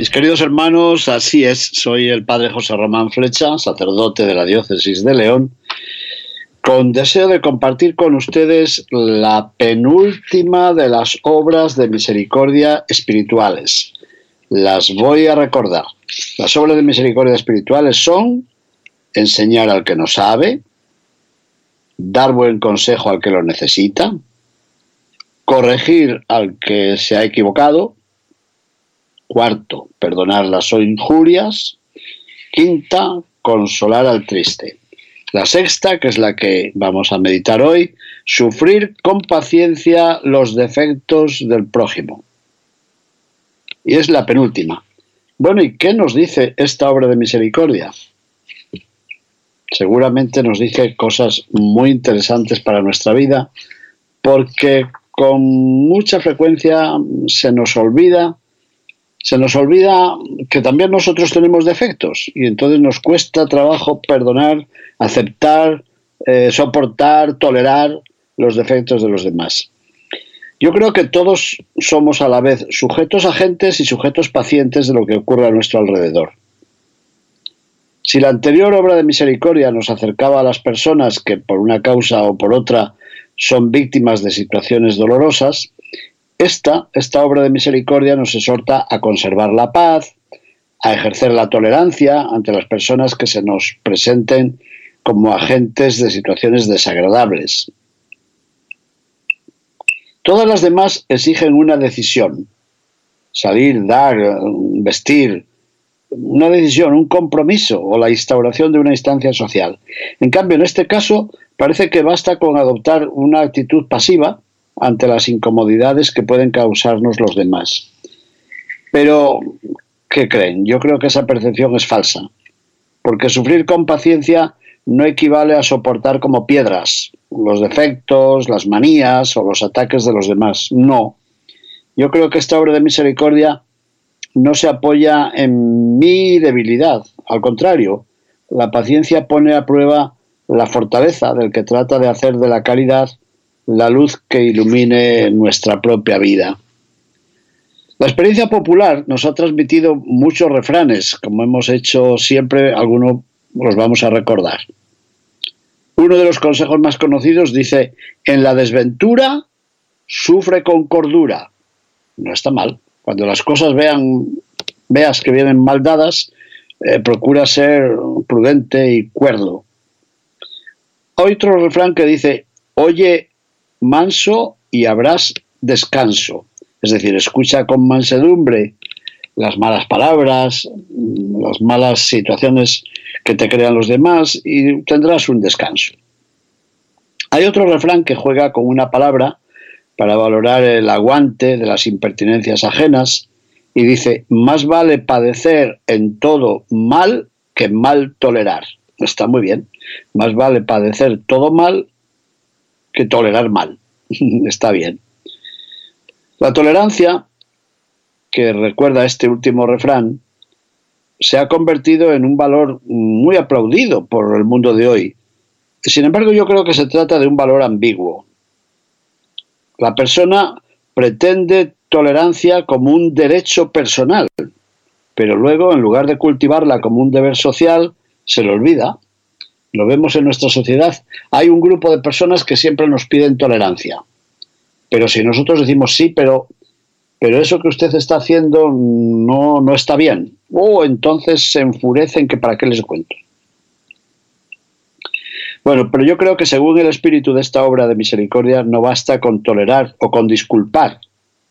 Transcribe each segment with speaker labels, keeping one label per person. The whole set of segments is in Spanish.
Speaker 1: Mis queridos hermanos, así es, soy el padre José Román Flecha, sacerdote de la diócesis de León, con deseo de compartir con ustedes la penúltima de las obras de misericordia espirituales. Las voy a recordar. Las obras de misericordia espirituales son enseñar al que no sabe, dar buen consejo al que lo necesita, corregir al que se ha equivocado, cuarto, perdonar las injurias, quinta, consolar al triste. La sexta, que es la que vamos a meditar hoy, sufrir con paciencia los defectos del prójimo. Y es la penúltima. Bueno, ¿y qué nos dice esta obra de misericordia? Seguramente nos dice cosas muy interesantes para nuestra vida, porque con mucha frecuencia se nos olvida se nos olvida que también nosotros tenemos defectos y entonces nos cuesta trabajo perdonar, aceptar, eh, soportar, tolerar los defectos de los demás. Yo creo que todos somos a la vez sujetos agentes y sujetos pacientes de lo que ocurre a nuestro alrededor. Si la anterior obra de misericordia nos acercaba a las personas que por una causa o por otra son víctimas de situaciones dolorosas, esta, esta obra de misericordia nos exhorta a conservar la paz, a ejercer la tolerancia ante las personas que se nos presenten como agentes de situaciones desagradables. Todas las demás exigen una decisión, salir, dar, vestir, una decisión, un compromiso o la instauración de una instancia social. En cambio, en este caso, parece que basta con adoptar una actitud pasiva ante las incomodidades que pueden causarnos los demás. Pero, ¿qué creen? Yo creo que esa percepción es falsa, porque sufrir con paciencia no equivale a soportar como piedras los defectos, las manías o los ataques de los demás. No. Yo creo que esta obra de misericordia no se apoya en mi debilidad. Al contrario, la paciencia pone a prueba la fortaleza del que trata de hacer de la caridad la luz que ilumine nuestra propia vida. La experiencia popular nos ha transmitido muchos refranes, como hemos hecho siempre, algunos los vamos a recordar. Uno de los consejos más conocidos dice, en la desventura sufre con cordura. No está mal. Cuando las cosas vean, veas que vienen mal dadas, eh, procura ser prudente y cuerdo. Hay otro refrán que dice, oye manso y habrás descanso. Es decir, escucha con mansedumbre las malas palabras, las malas situaciones que te crean los demás y tendrás un descanso. Hay otro refrán que juega con una palabra para valorar el aguante de las impertinencias ajenas y dice, más vale padecer en todo mal que mal tolerar. Está muy bien. Más vale padecer todo mal que tolerar mal. Está bien. La tolerancia, que recuerda este último refrán, se ha convertido en un valor muy aplaudido por el mundo de hoy. Sin embargo, yo creo que se trata de un valor ambiguo. La persona pretende tolerancia como un derecho personal, pero luego, en lugar de cultivarla como un deber social, se le olvida lo vemos en nuestra sociedad, hay un grupo de personas que siempre nos piden tolerancia. Pero si nosotros decimos sí, pero, pero eso que usted está haciendo no, no está bien, o entonces se enfurecen que para qué les cuento. Bueno, pero yo creo que según el espíritu de esta obra de misericordia no basta con tolerar o con disculpar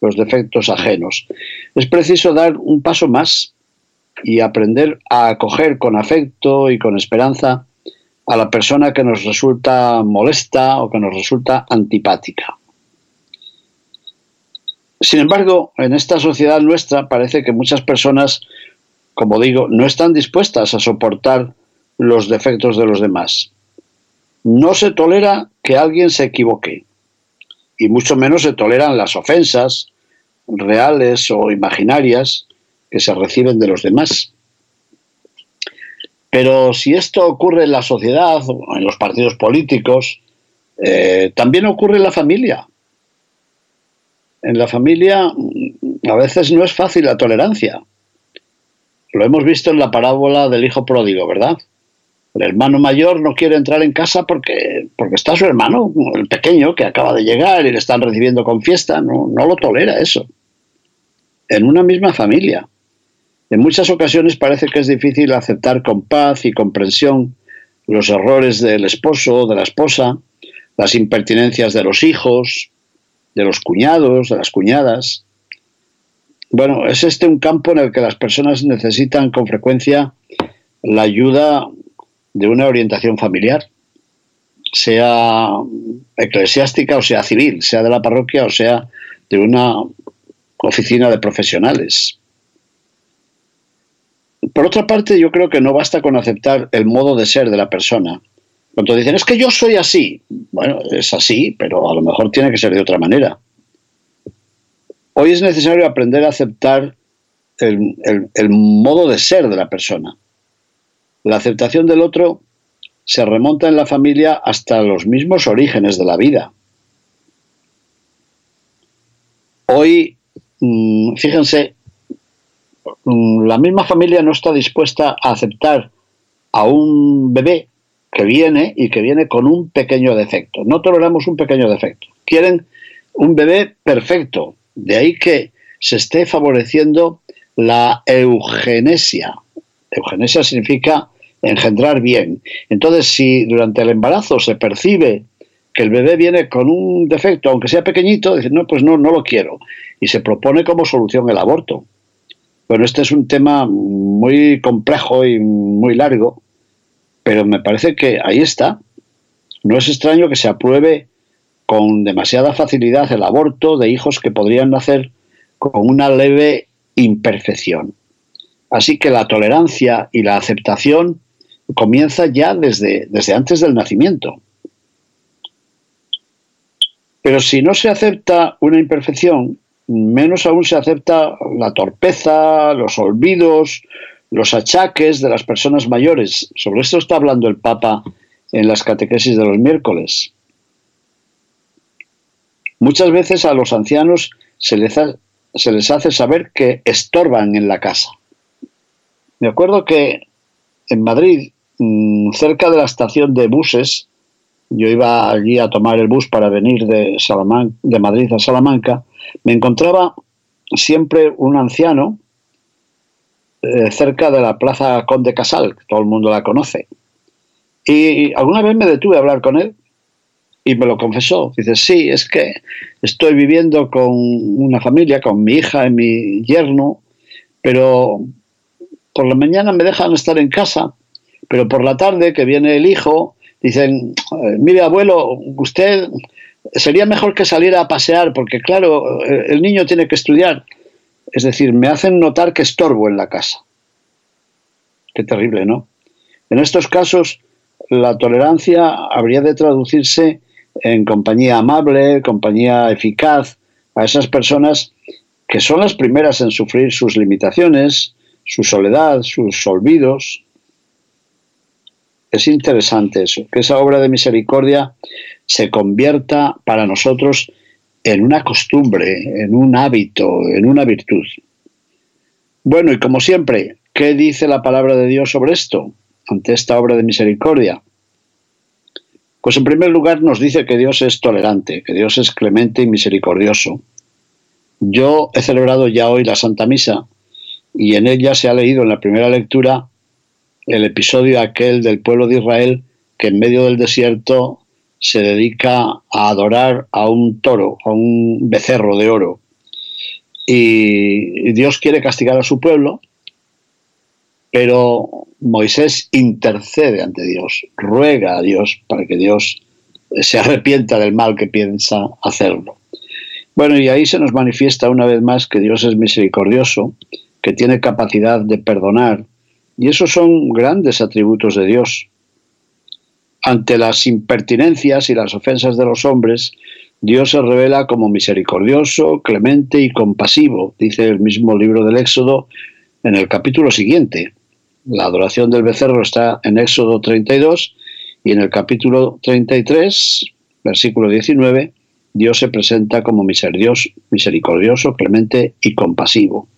Speaker 1: los defectos ajenos. Es preciso dar un paso más y aprender a acoger con afecto y con esperanza a la persona que nos resulta molesta o que nos resulta antipática. Sin embargo, en esta sociedad nuestra parece que muchas personas, como digo, no están dispuestas a soportar los defectos de los demás. No se tolera que alguien se equivoque y mucho menos se toleran las ofensas reales o imaginarias que se reciben de los demás. Pero si esto ocurre en la sociedad en los partidos políticos, eh, también ocurre en la familia. En la familia a veces no es fácil la tolerancia. Lo hemos visto en la parábola del hijo pródigo, ¿verdad? El hermano mayor no quiere entrar en casa porque, porque está su hermano, el pequeño, que acaba de llegar y le están recibiendo con fiesta. No, no lo tolera eso. En una misma familia. En muchas ocasiones parece que es difícil aceptar con paz y comprensión los errores del esposo o de la esposa, las impertinencias de los hijos, de los cuñados, de las cuñadas. Bueno, es este un campo en el que las personas necesitan con frecuencia la ayuda de una orientación familiar, sea eclesiástica o sea civil, sea de la parroquia o sea de una oficina de profesionales. Por otra parte, yo creo que no basta con aceptar el modo de ser de la persona. Cuando dicen, es que yo soy así, bueno, es así, pero a lo mejor tiene que ser de otra manera. Hoy es necesario aprender a aceptar el, el modo de ser de la persona. La aceptación del otro se remonta en la familia hasta los mismos orígenes de la vida. Hoy, mm, fíjense, la misma familia no está dispuesta a aceptar a un bebé que viene y que viene con un pequeño defecto. No toleramos un pequeño defecto. Quieren un bebé perfecto. De ahí que se esté favoreciendo la eugenesia. Eugenesia significa engendrar bien. Entonces, si durante el embarazo se percibe que el bebé viene con un defecto, aunque sea pequeñito, dicen, no, pues no, no lo quiero. Y se propone como solución el aborto. Bueno, este es un tema muy complejo y muy largo, pero me parece que ahí está. No es extraño que se apruebe con demasiada facilidad el aborto de hijos que podrían nacer con una leve imperfección. Así que la tolerancia y la aceptación comienza ya desde, desde antes del nacimiento. Pero si no se acepta una imperfección, menos aún se acepta la torpeza, los olvidos, los achaques de las personas mayores. Sobre esto está hablando el Papa en las catequesis de los miércoles. Muchas veces a los ancianos se les, hace saber que estorban en la casa. Me acuerdo que en Madrid, mm, cerca de la estación de buses, yo iba allí a tomar el bus para venir de, de Madrid a Salamanca, me encontraba siempre un anciano eh, cerca de la Plaza Conde Casal, que todo el mundo la conoce. Y alguna vez me detuve a hablar con él y me lo confesó. Dice, sí, es que estoy viviendo con una familia, con mi hija y mi yerno, pero por la mañana me dejan estar en casa, pero por la tarde que viene el hijo, dicen, eh, mire abuelo, usted sería mejor que saliera a pasear, porque claro, el niño tiene que estudiar. Es decir, me hacen notar que estorbo en la casa. Qué terrible, ¿no? En estos casos, la tolerancia habría de traducirse en compañía amable, compañía eficaz a esas personas que son las primeras en sufrir sus limitaciones, su soledad, sus olvidos. Es interesante eso, que esa obra de misericordia se convierta para nosotros en una costumbre, en un hábito, en una virtud. Bueno, y como siempre, ¿qué dice la palabra de Dios sobre esto, ante esta obra de misericordia? Pues en primer lugar nos dice que Dios es tolerante, que Dios es clemente y misericordioso. Yo he celebrado ya hoy la Santa Misa y en ella se ha leído en la primera lectura el episodio aquel del pueblo de Israel que en medio del desierto se dedica a adorar a un toro, a un becerro de oro. Y Dios quiere castigar a su pueblo, pero Moisés intercede ante Dios, ruega a Dios para que Dios se arrepienta del mal que piensa hacerlo. Bueno, y ahí se nos manifiesta una vez más que Dios es misericordioso, que tiene capacidad de perdonar, y esos son grandes atributos de Dios. Ante las impertinencias y las ofensas de los hombres, Dios se revela como misericordioso, clemente y compasivo, dice el mismo libro del Éxodo en el capítulo siguiente. La adoración del becerro está en Éxodo 32 y en el capítulo 33, versículo 19, Dios se presenta como misericordioso, clemente y compasivo,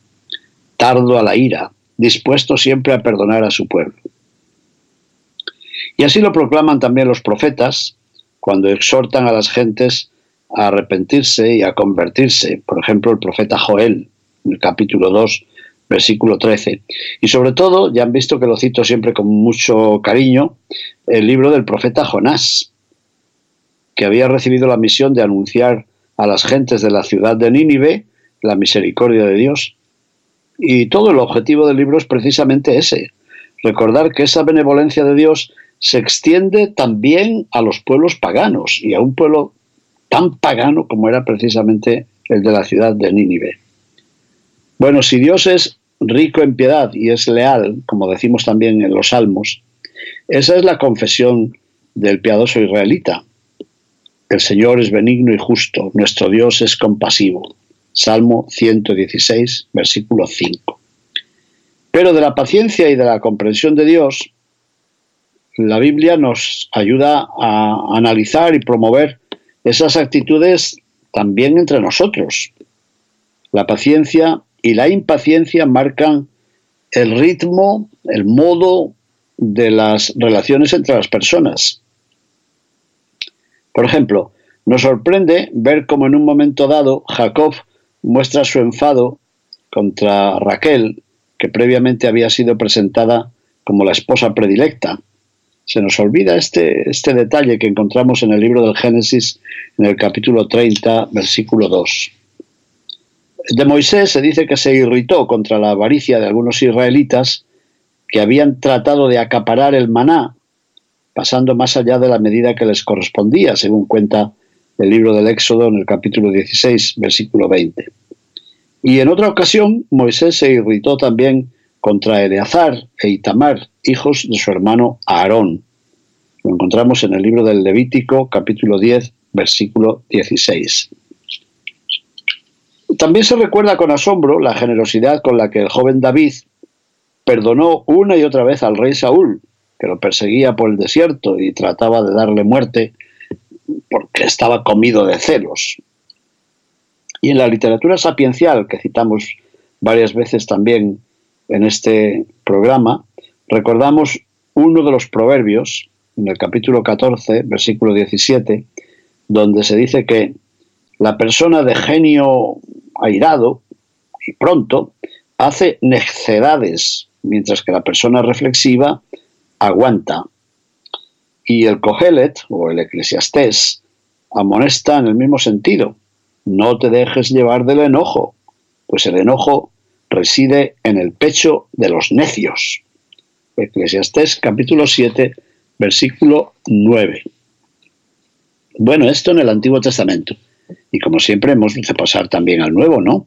Speaker 1: tardo a la ira, dispuesto siempre a perdonar a su pueblo. Y así lo proclaman también los profetas cuando exhortan a las gentes a arrepentirse y a convertirse. Por ejemplo, el profeta Joel, en el capítulo 2, versículo 13. Y sobre todo, ya han visto que lo cito siempre con mucho cariño, el libro del profeta Jonás, que había recibido la misión de anunciar a las gentes de la ciudad de Nínive la misericordia de Dios. Y todo el objetivo del libro es precisamente ese, recordar que esa benevolencia de Dios se extiende también a los pueblos paganos y a un pueblo tan pagano como era precisamente el de la ciudad de Nínive. Bueno, si Dios es rico en piedad y es leal, como decimos también en los salmos, esa es la confesión del piadoso israelita. El Señor es benigno y justo, nuestro Dios es compasivo. Salmo 116, versículo 5. Pero de la paciencia y de la comprensión de Dios, la Biblia nos ayuda a analizar y promover esas actitudes también entre nosotros. La paciencia y la impaciencia marcan el ritmo, el modo de las relaciones entre las personas. Por ejemplo, nos sorprende ver cómo en un momento dado Jacob muestra su enfado contra Raquel, que previamente había sido presentada como la esposa predilecta. Se nos olvida este, este detalle que encontramos en el libro del Génesis, en el capítulo 30, versículo 2. De Moisés se dice que se irritó contra la avaricia de algunos israelitas que habían tratado de acaparar el maná, pasando más allá de la medida que les correspondía, según cuenta el libro del Éxodo en el capítulo 16, versículo 20. Y en otra ocasión, Moisés se irritó también contra Eleazar e Itamar, hijos de su hermano Aarón. Lo encontramos en el libro del Levítico, capítulo 10, versículo 16. También se recuerda con asombro la generosidad con la que el joven David perdonó una y otra vez al rey Saúl, que lo perseguía por el desierto y trataba de darle muerte porque estaba comido de celos. Y en la literatura sapiencial, que citamos varias veces también en este programa, recordamos uno de los proverbios, en el capítulo 14, versículo 17, donde se dice que la persona de genio airado y pronto hace necedades, mientras que la persona reflexiva aguanta y el Cogelet o el Eclesiastés amonesta en el mismo sentido. No te dejes llevar del enojo, pues el enojo reside en el pecho de los necios. Eclesiastés capítulo 7, versículo 9. Bueno, esto en el Antiguo Testamento. Y como siempre hemos de pasar también al Nuevo, ¿no?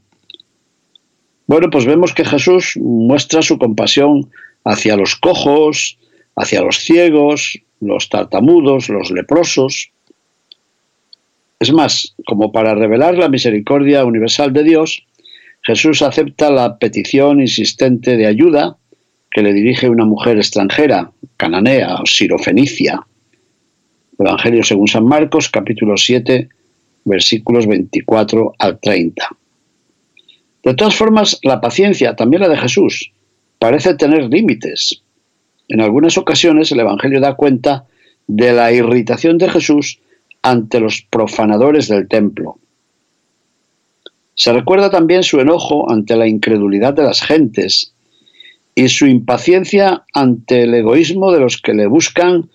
Speaker 1: Bueno, pues vemos que Jesús muestra su compasión hacia los cojos, hacia los ciegos, los tartamudos, los leprosos. Es más, como para revelar la misericordia universal de Dios, Jesús acepta la petición insistente de ayuda que le dirige una mujer extranjera, cananea o sirofenicia. Evangelio según San Marcos, capítulo 7, versículos 24 al 30. De todas formas, la paciencia, también la de Jesús, parece tener límites. En algunas ocasiones el Evangelio da cuenta de la irritación de Jesús ante los profanadores del templo. Se recuerda también su enojo ante la incredulidad de las gentes y su impaciencia ante el egoísmo de los que le buscan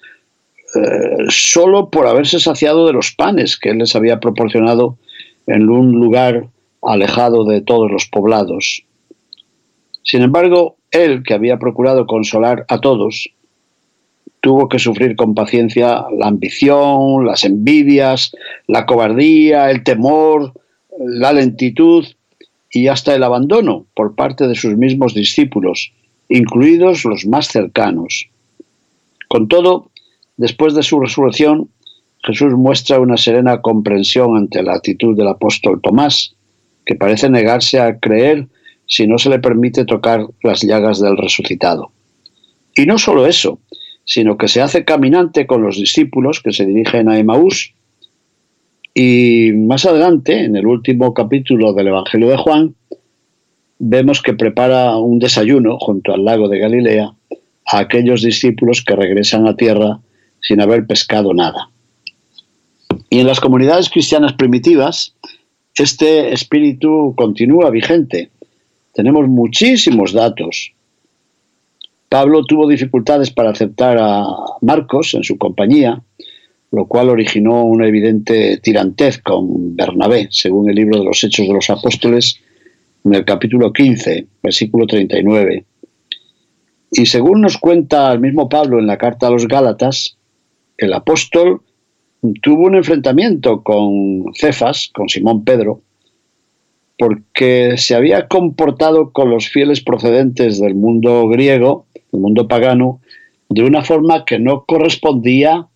Speaker 1: eh, solo por haberse saciado de los panes que él les había proporcionado en un lugar alejado de todos los poblados. Sin embargo, él, que había procurado consolar a todos, tuvo que sufrir con paciencia la ambición, las envidias, la cobardía, el temor, la lentitud y hasta el abandono por parte de sus mismos discípulos, incluidos los más cercanos. Con todo, después de su resurrección, Jesús muestra una serena comprensión ante la actitud del apóstol Tomás, que parece negarse a creer si no se le permite tocar las llagas del resucitado. Y no solo eso, sino que se hace caminante con los discípulos que se dirigen a Emaús. Y más adelante, en el último capítulo del Evangelio de Juan, vemos que prepara un desayuno junto al lago de Galilea a aquellos discípulos que regresan a tierra sin haber pescado nada. Y en las comunidades cristianas primitivas, este espíritu continúa vigente. Tenemos muchísimos datos. Pablo tuvo dificultades para aceptar a Marcos en su compañía, lo cual originó una evidente tirantez con Bernabé, según el libro de los Hechos de los Apóstoles, en el capítulo 15, versículo 39. Y según nos cuenta el mismo Pablo en la carta a los Gálatas, el apóstol tuvo un enfrentamiento con Cefas, con Simón Pedro, porque se había comportado con los fieles procedentes del mundo griego, del mundo pagano, de una forma que no correspondía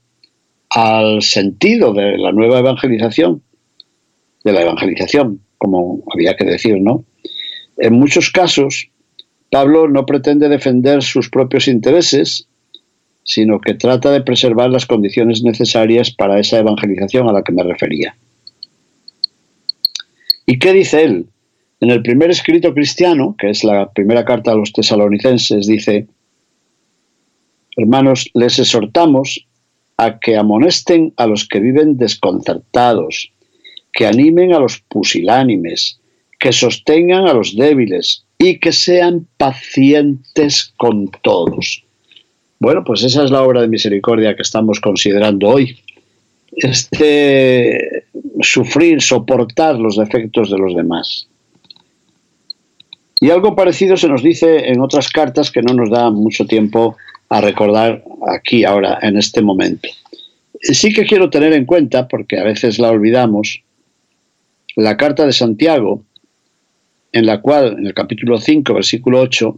Speaker 1: al sentido de la nueva evangelización, de la evangelización, como había que decir, ¿no? En muchos casos, Pablo no pretende defender sus propios intereses, sino que trata de preservar las condiciones necesarias para esa evangelización a la que me refería. ¿Y qué dice él? En el primer escrito cristiano, que es la primera carta a los tesalonicenses, dice, Hermanos, les exhortamos a que amonesten a los que viven desconcertados, que animen a los pusilánimes, que sostengan a los débiles y que sean pacientes con todos. Bueno, pues esa es la obra de misericordia que estamos considerando hoy. Este sufrir, soportar los defectos de los demás. Y algo parecido se nos dice en otras cartas que no nos da mucho tiempo a recordar aquí, ahora, en este momento. Sí que quiero tener en cuenta, porque a veces la olvidamos, la carta de Santiago, en la cual, en el capítulo 5, versículo 8,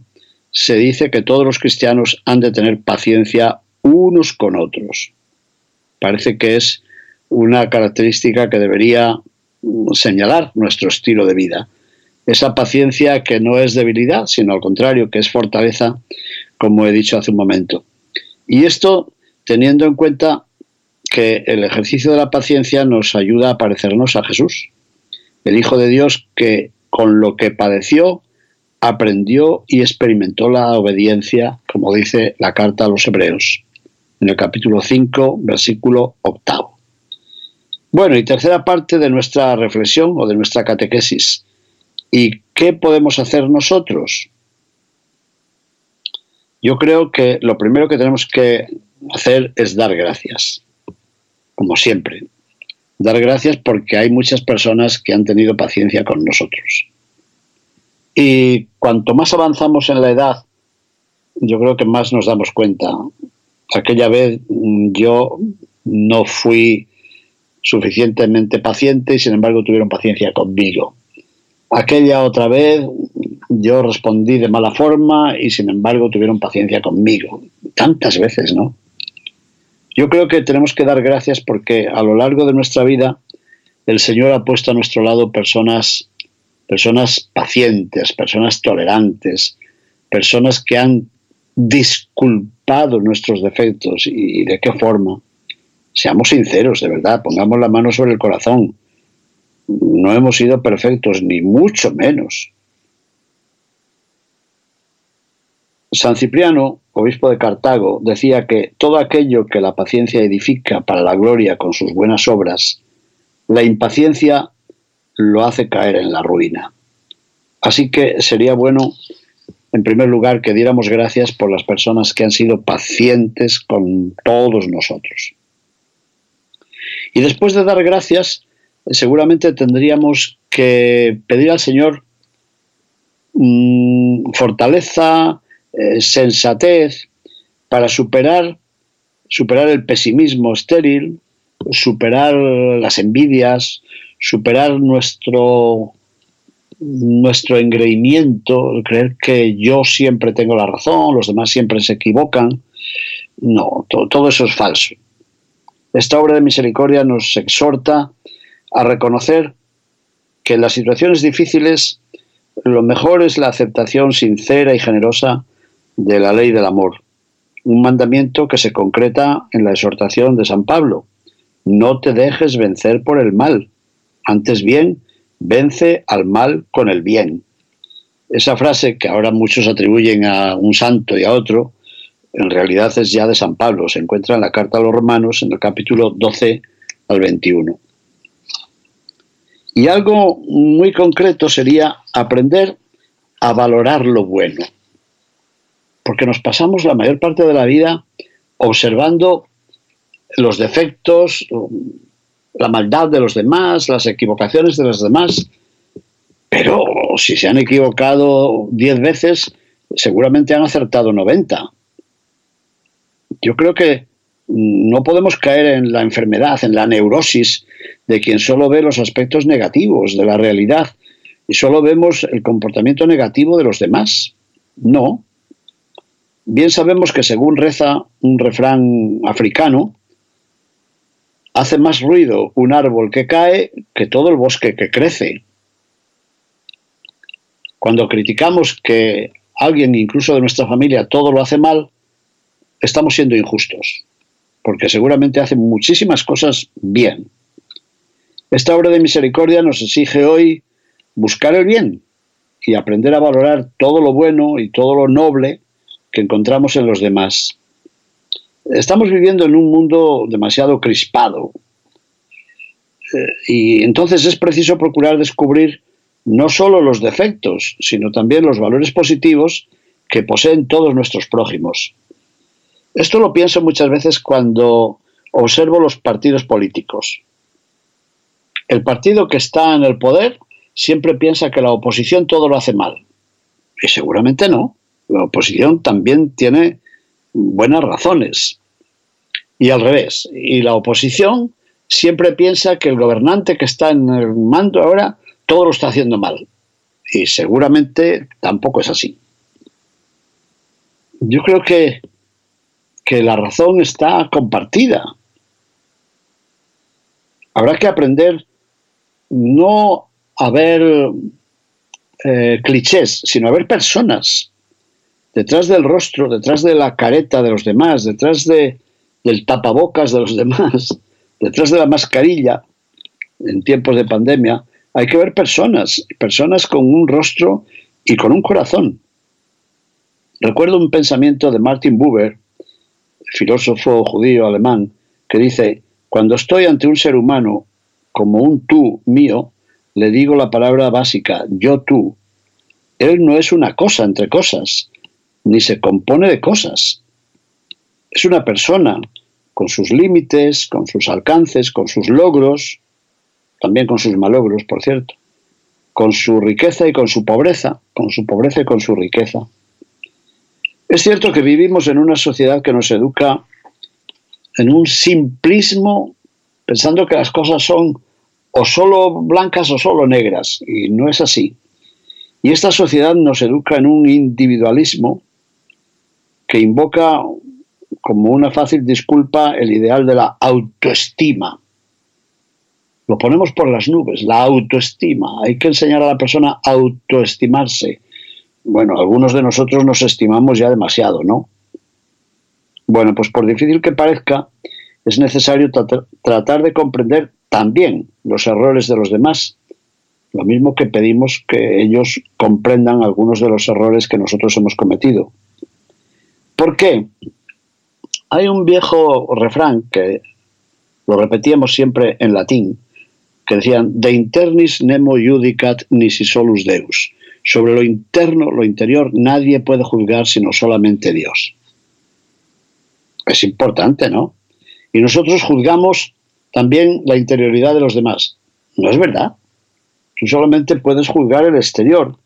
Speaker 1: se dice que todos los cristianos han de tener paciencia unos con otros. Parece que es una característica que debería señalar nuestro estilo de vida. Esa paciencia que no es debilidad, sino al contrario, que es fortaleza, como he dicho hace un momento. Y esto teniendo en cuenta que el ejercicio de la paciencia nos ayuda a parecernos a Jesús, el Hijo de Dios que con lo que padeció aprendió y experimentó la obediencia, como dice la carta a los hebreos, en el capítulo 5, versículo octavo. Bueno, y tercera parte de nuestra reflexión o de nuestra catequesis. ¿Y qué podemos hacer nosotros? Yo creo que lo primero que tenemos que hacer es dar gracias, como siempre. Dar gracias porque hay muchas personas que han tenido paciencia con nosotros. Y cuanto más avanzamos en la edad, yo creo que más nos damos cuenta. Aquella vez yo no fui suficientemente paciente y sin embargo tuvieron paciencia conmigo. Aquella otra vez yo respondí de mala forma y sin embargo tuvieron paciencia conmigo. Tantas veces, ¿no? Yo creo que tenemos que dar gracias porque a lo largo de nuestra vida el Señor ha puesto a nuestro lado personas personas pacientes, personas tolerantes, personas que han disculpado nuestros defectos y de qué forma. Seamos sinceros, de verdad, pongamos la mano sobre el corazón. No hemos sido perfectos, ni mucho menos. San Cipriano, obispo de Cartago, decía que todo aquello que la paciencia edifica para la gloria con sus buenas obras, la impaciencia lo hace caer en la ruina. Así que sería bueno, en primer lugar, que diéramos gracias por las personas que han sido pacientes con todos nosotros. Y después de dar gracias, seguramente tendríamos que pedir al Señor mm, fortaleza, eh, sensatez para superar, superar el pesimismo estéril, superar las envidias, superar nuestro, nuestro engreimiento, creer que yo siempre tengo la razón, los demás siempre se equivocan. No, todo eso es falso. Esta obra de misericordia nos exhorta a reconocer que en las situaciones difíciles lo mejor es la aceptación sincera y generosa de la ley del amor, un mandamiento que se concreta en la exhortación de San Pablo. No te dejes vencer por el mal, antes bien, vence al mal con el bien. Esa frase que ahora muchos atribuyen a un santo y a otro, en realidad es ya de San Pablo, se encuentra en la carta a los romanos en el capítulo 12 al 21. Y algo muy concreto sería aprender a valorar lo bueno. Porque nos pasamos la mayor parte de la vida observando los defectos, la maldad de los demás, las equivocaciones de los demás. Pero si se han equivocado diez veces, seguramente han acertado 90. Yo creo que no podemos caer en la enfermedad, en la neurosis de quien solo ve los aspectos negativos de la realidad y solo vemos el comportamiento negativo de los demás. No. Bien sabemos que según reza un refrán africano, hace más ruido un árbol que cae que todo el bosque que crece. Cuando criticamos que alguien, incluso de nuestra familia, todo lo hace mal, estamos siendo injustos porque seguramente hace muchísimas cosas bien. Esta obra de misericordia nos exige hoy buscar el bien y aprender a valorar todo lo bueno y todo lo noble que encontramos en los demás. Estamos viviendo en un mundo demasiado crispado eh, y entonces es preciso procurar descubrir no solo los defectos, sino también los valores positivos que poseen todos nuestros prójimos. Esto lo pienso muchas veces cuando observo los partidos políticos. El partido que está en el poder siempre piensa que la oposición todo lo hace mal. Y seguramente no. La oposición también tiene buenas razones. Y al revés. Y la oposición siempre piensa que el gobernante que está en el mando ahora todo lo está haciendo mal. Y seguramente tampoco es así. Yo creo que que la razón está compartida. Habrá que aprender no a ver eh, clichés, sino a ver personas detrás del rostro, detrás de la careta de los demás, detrás de, del tapabocas de los demás, detrás de la mascarilla en tiempos de pandemia. Hay que ver personas, personas con un rostro y con un corazón. Recuerdo un pensamiento de Martin Buber, filósofo judío alemán, que dice, cuando estoy ante un ser humano como un tú mío, le digo la palabra básica, yo tú. Él no es una cosa entre cosas, ni se compone de cosas. Es una persona con sus límites, con sus alcances, con sus logros, también con sus malogros, por cierto, con su riqueza y con su pobreza, con su pobreza y con su riqueza. Es cierto que vivimos en una sociedad que nos educa en un simplismo, pensando que las cosas son o solo blancas o solo negras, y no es así. Y esta sociedad nos educa en un individualismo que invoca como una fácil disculpa el ideal de la autoestima. Lo ponemos por las nubes, la autoestima. Hay que enseñar a la persona a autoestimarse, bueno, algunos de nosotros nos estimamos ya demasiado, ¿no? Bueno, pues por difícil que parezca, es necesario tratar de comprender también los errores de los demás, lo mismo que pedimos que ellos comprendan algunos de los errores que nosotros hemos cometido. ¿Por qué? Hay un viejo refrán que lo repetíamos siempre en latín, que decían, de internis nemo judicat nisi solus deus. Sobre lo interno, lo interior, nadie puede juzgar sino solamente Dios. Es importante, ¿no? Y nosotros juzgamos también la interioridad de los demás. No es verdad. Tú solamente puedes juzgar el exterior,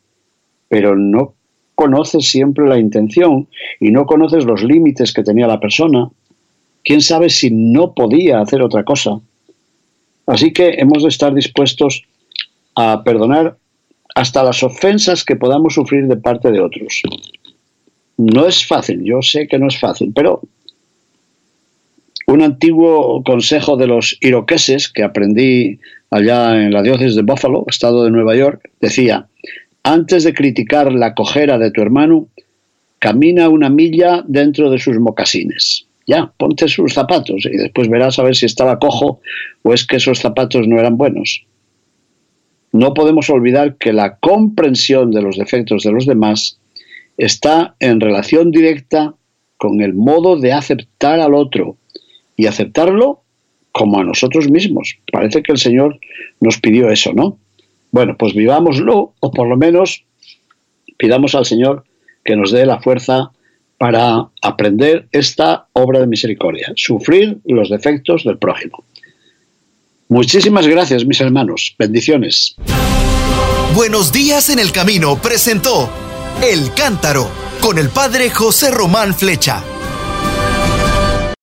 Speaker 1: pero no conoces siempre la intención y no conoces los límites que tenía la persona. ¿Quién sabe si no podía hacer otra cosa? Así que hemos de estar dispuestos a perdonar hasta las ofensas que podamos sufrir de parte de otros. No es fácil, yo sé que no es fácil, pero un antiguo consejo de los iroqueses que aprendí allá en la diócesis de Buffalo, estado de Nueva York, decía, antes de criticar la cojera de tu hermano, camina una milla dentro de sus mocasines. Ya, ponte sus zapatos y después verás a ver si estaba cojo o es que esos zapatos no eran buenos. No podemos olvidar que la comprensión de los defectos de los demás está en relación directa con el modo de aceptar al otro y aceptarlo como a nosotros mismos. Parece que el Señor nos pidió eso, ¿no? Bueno, pues vivámoslo o por lo menos pidamos al Señor que nos dé la fuerza para aprender esta obra de misericordia, sufrir los defectos del prójimo. Muchísimas gracias, mis hermanos. Bendiciones.
Speaker 2: Buenos días en el camino presentó El Cántaro con el padre José Román Flecha.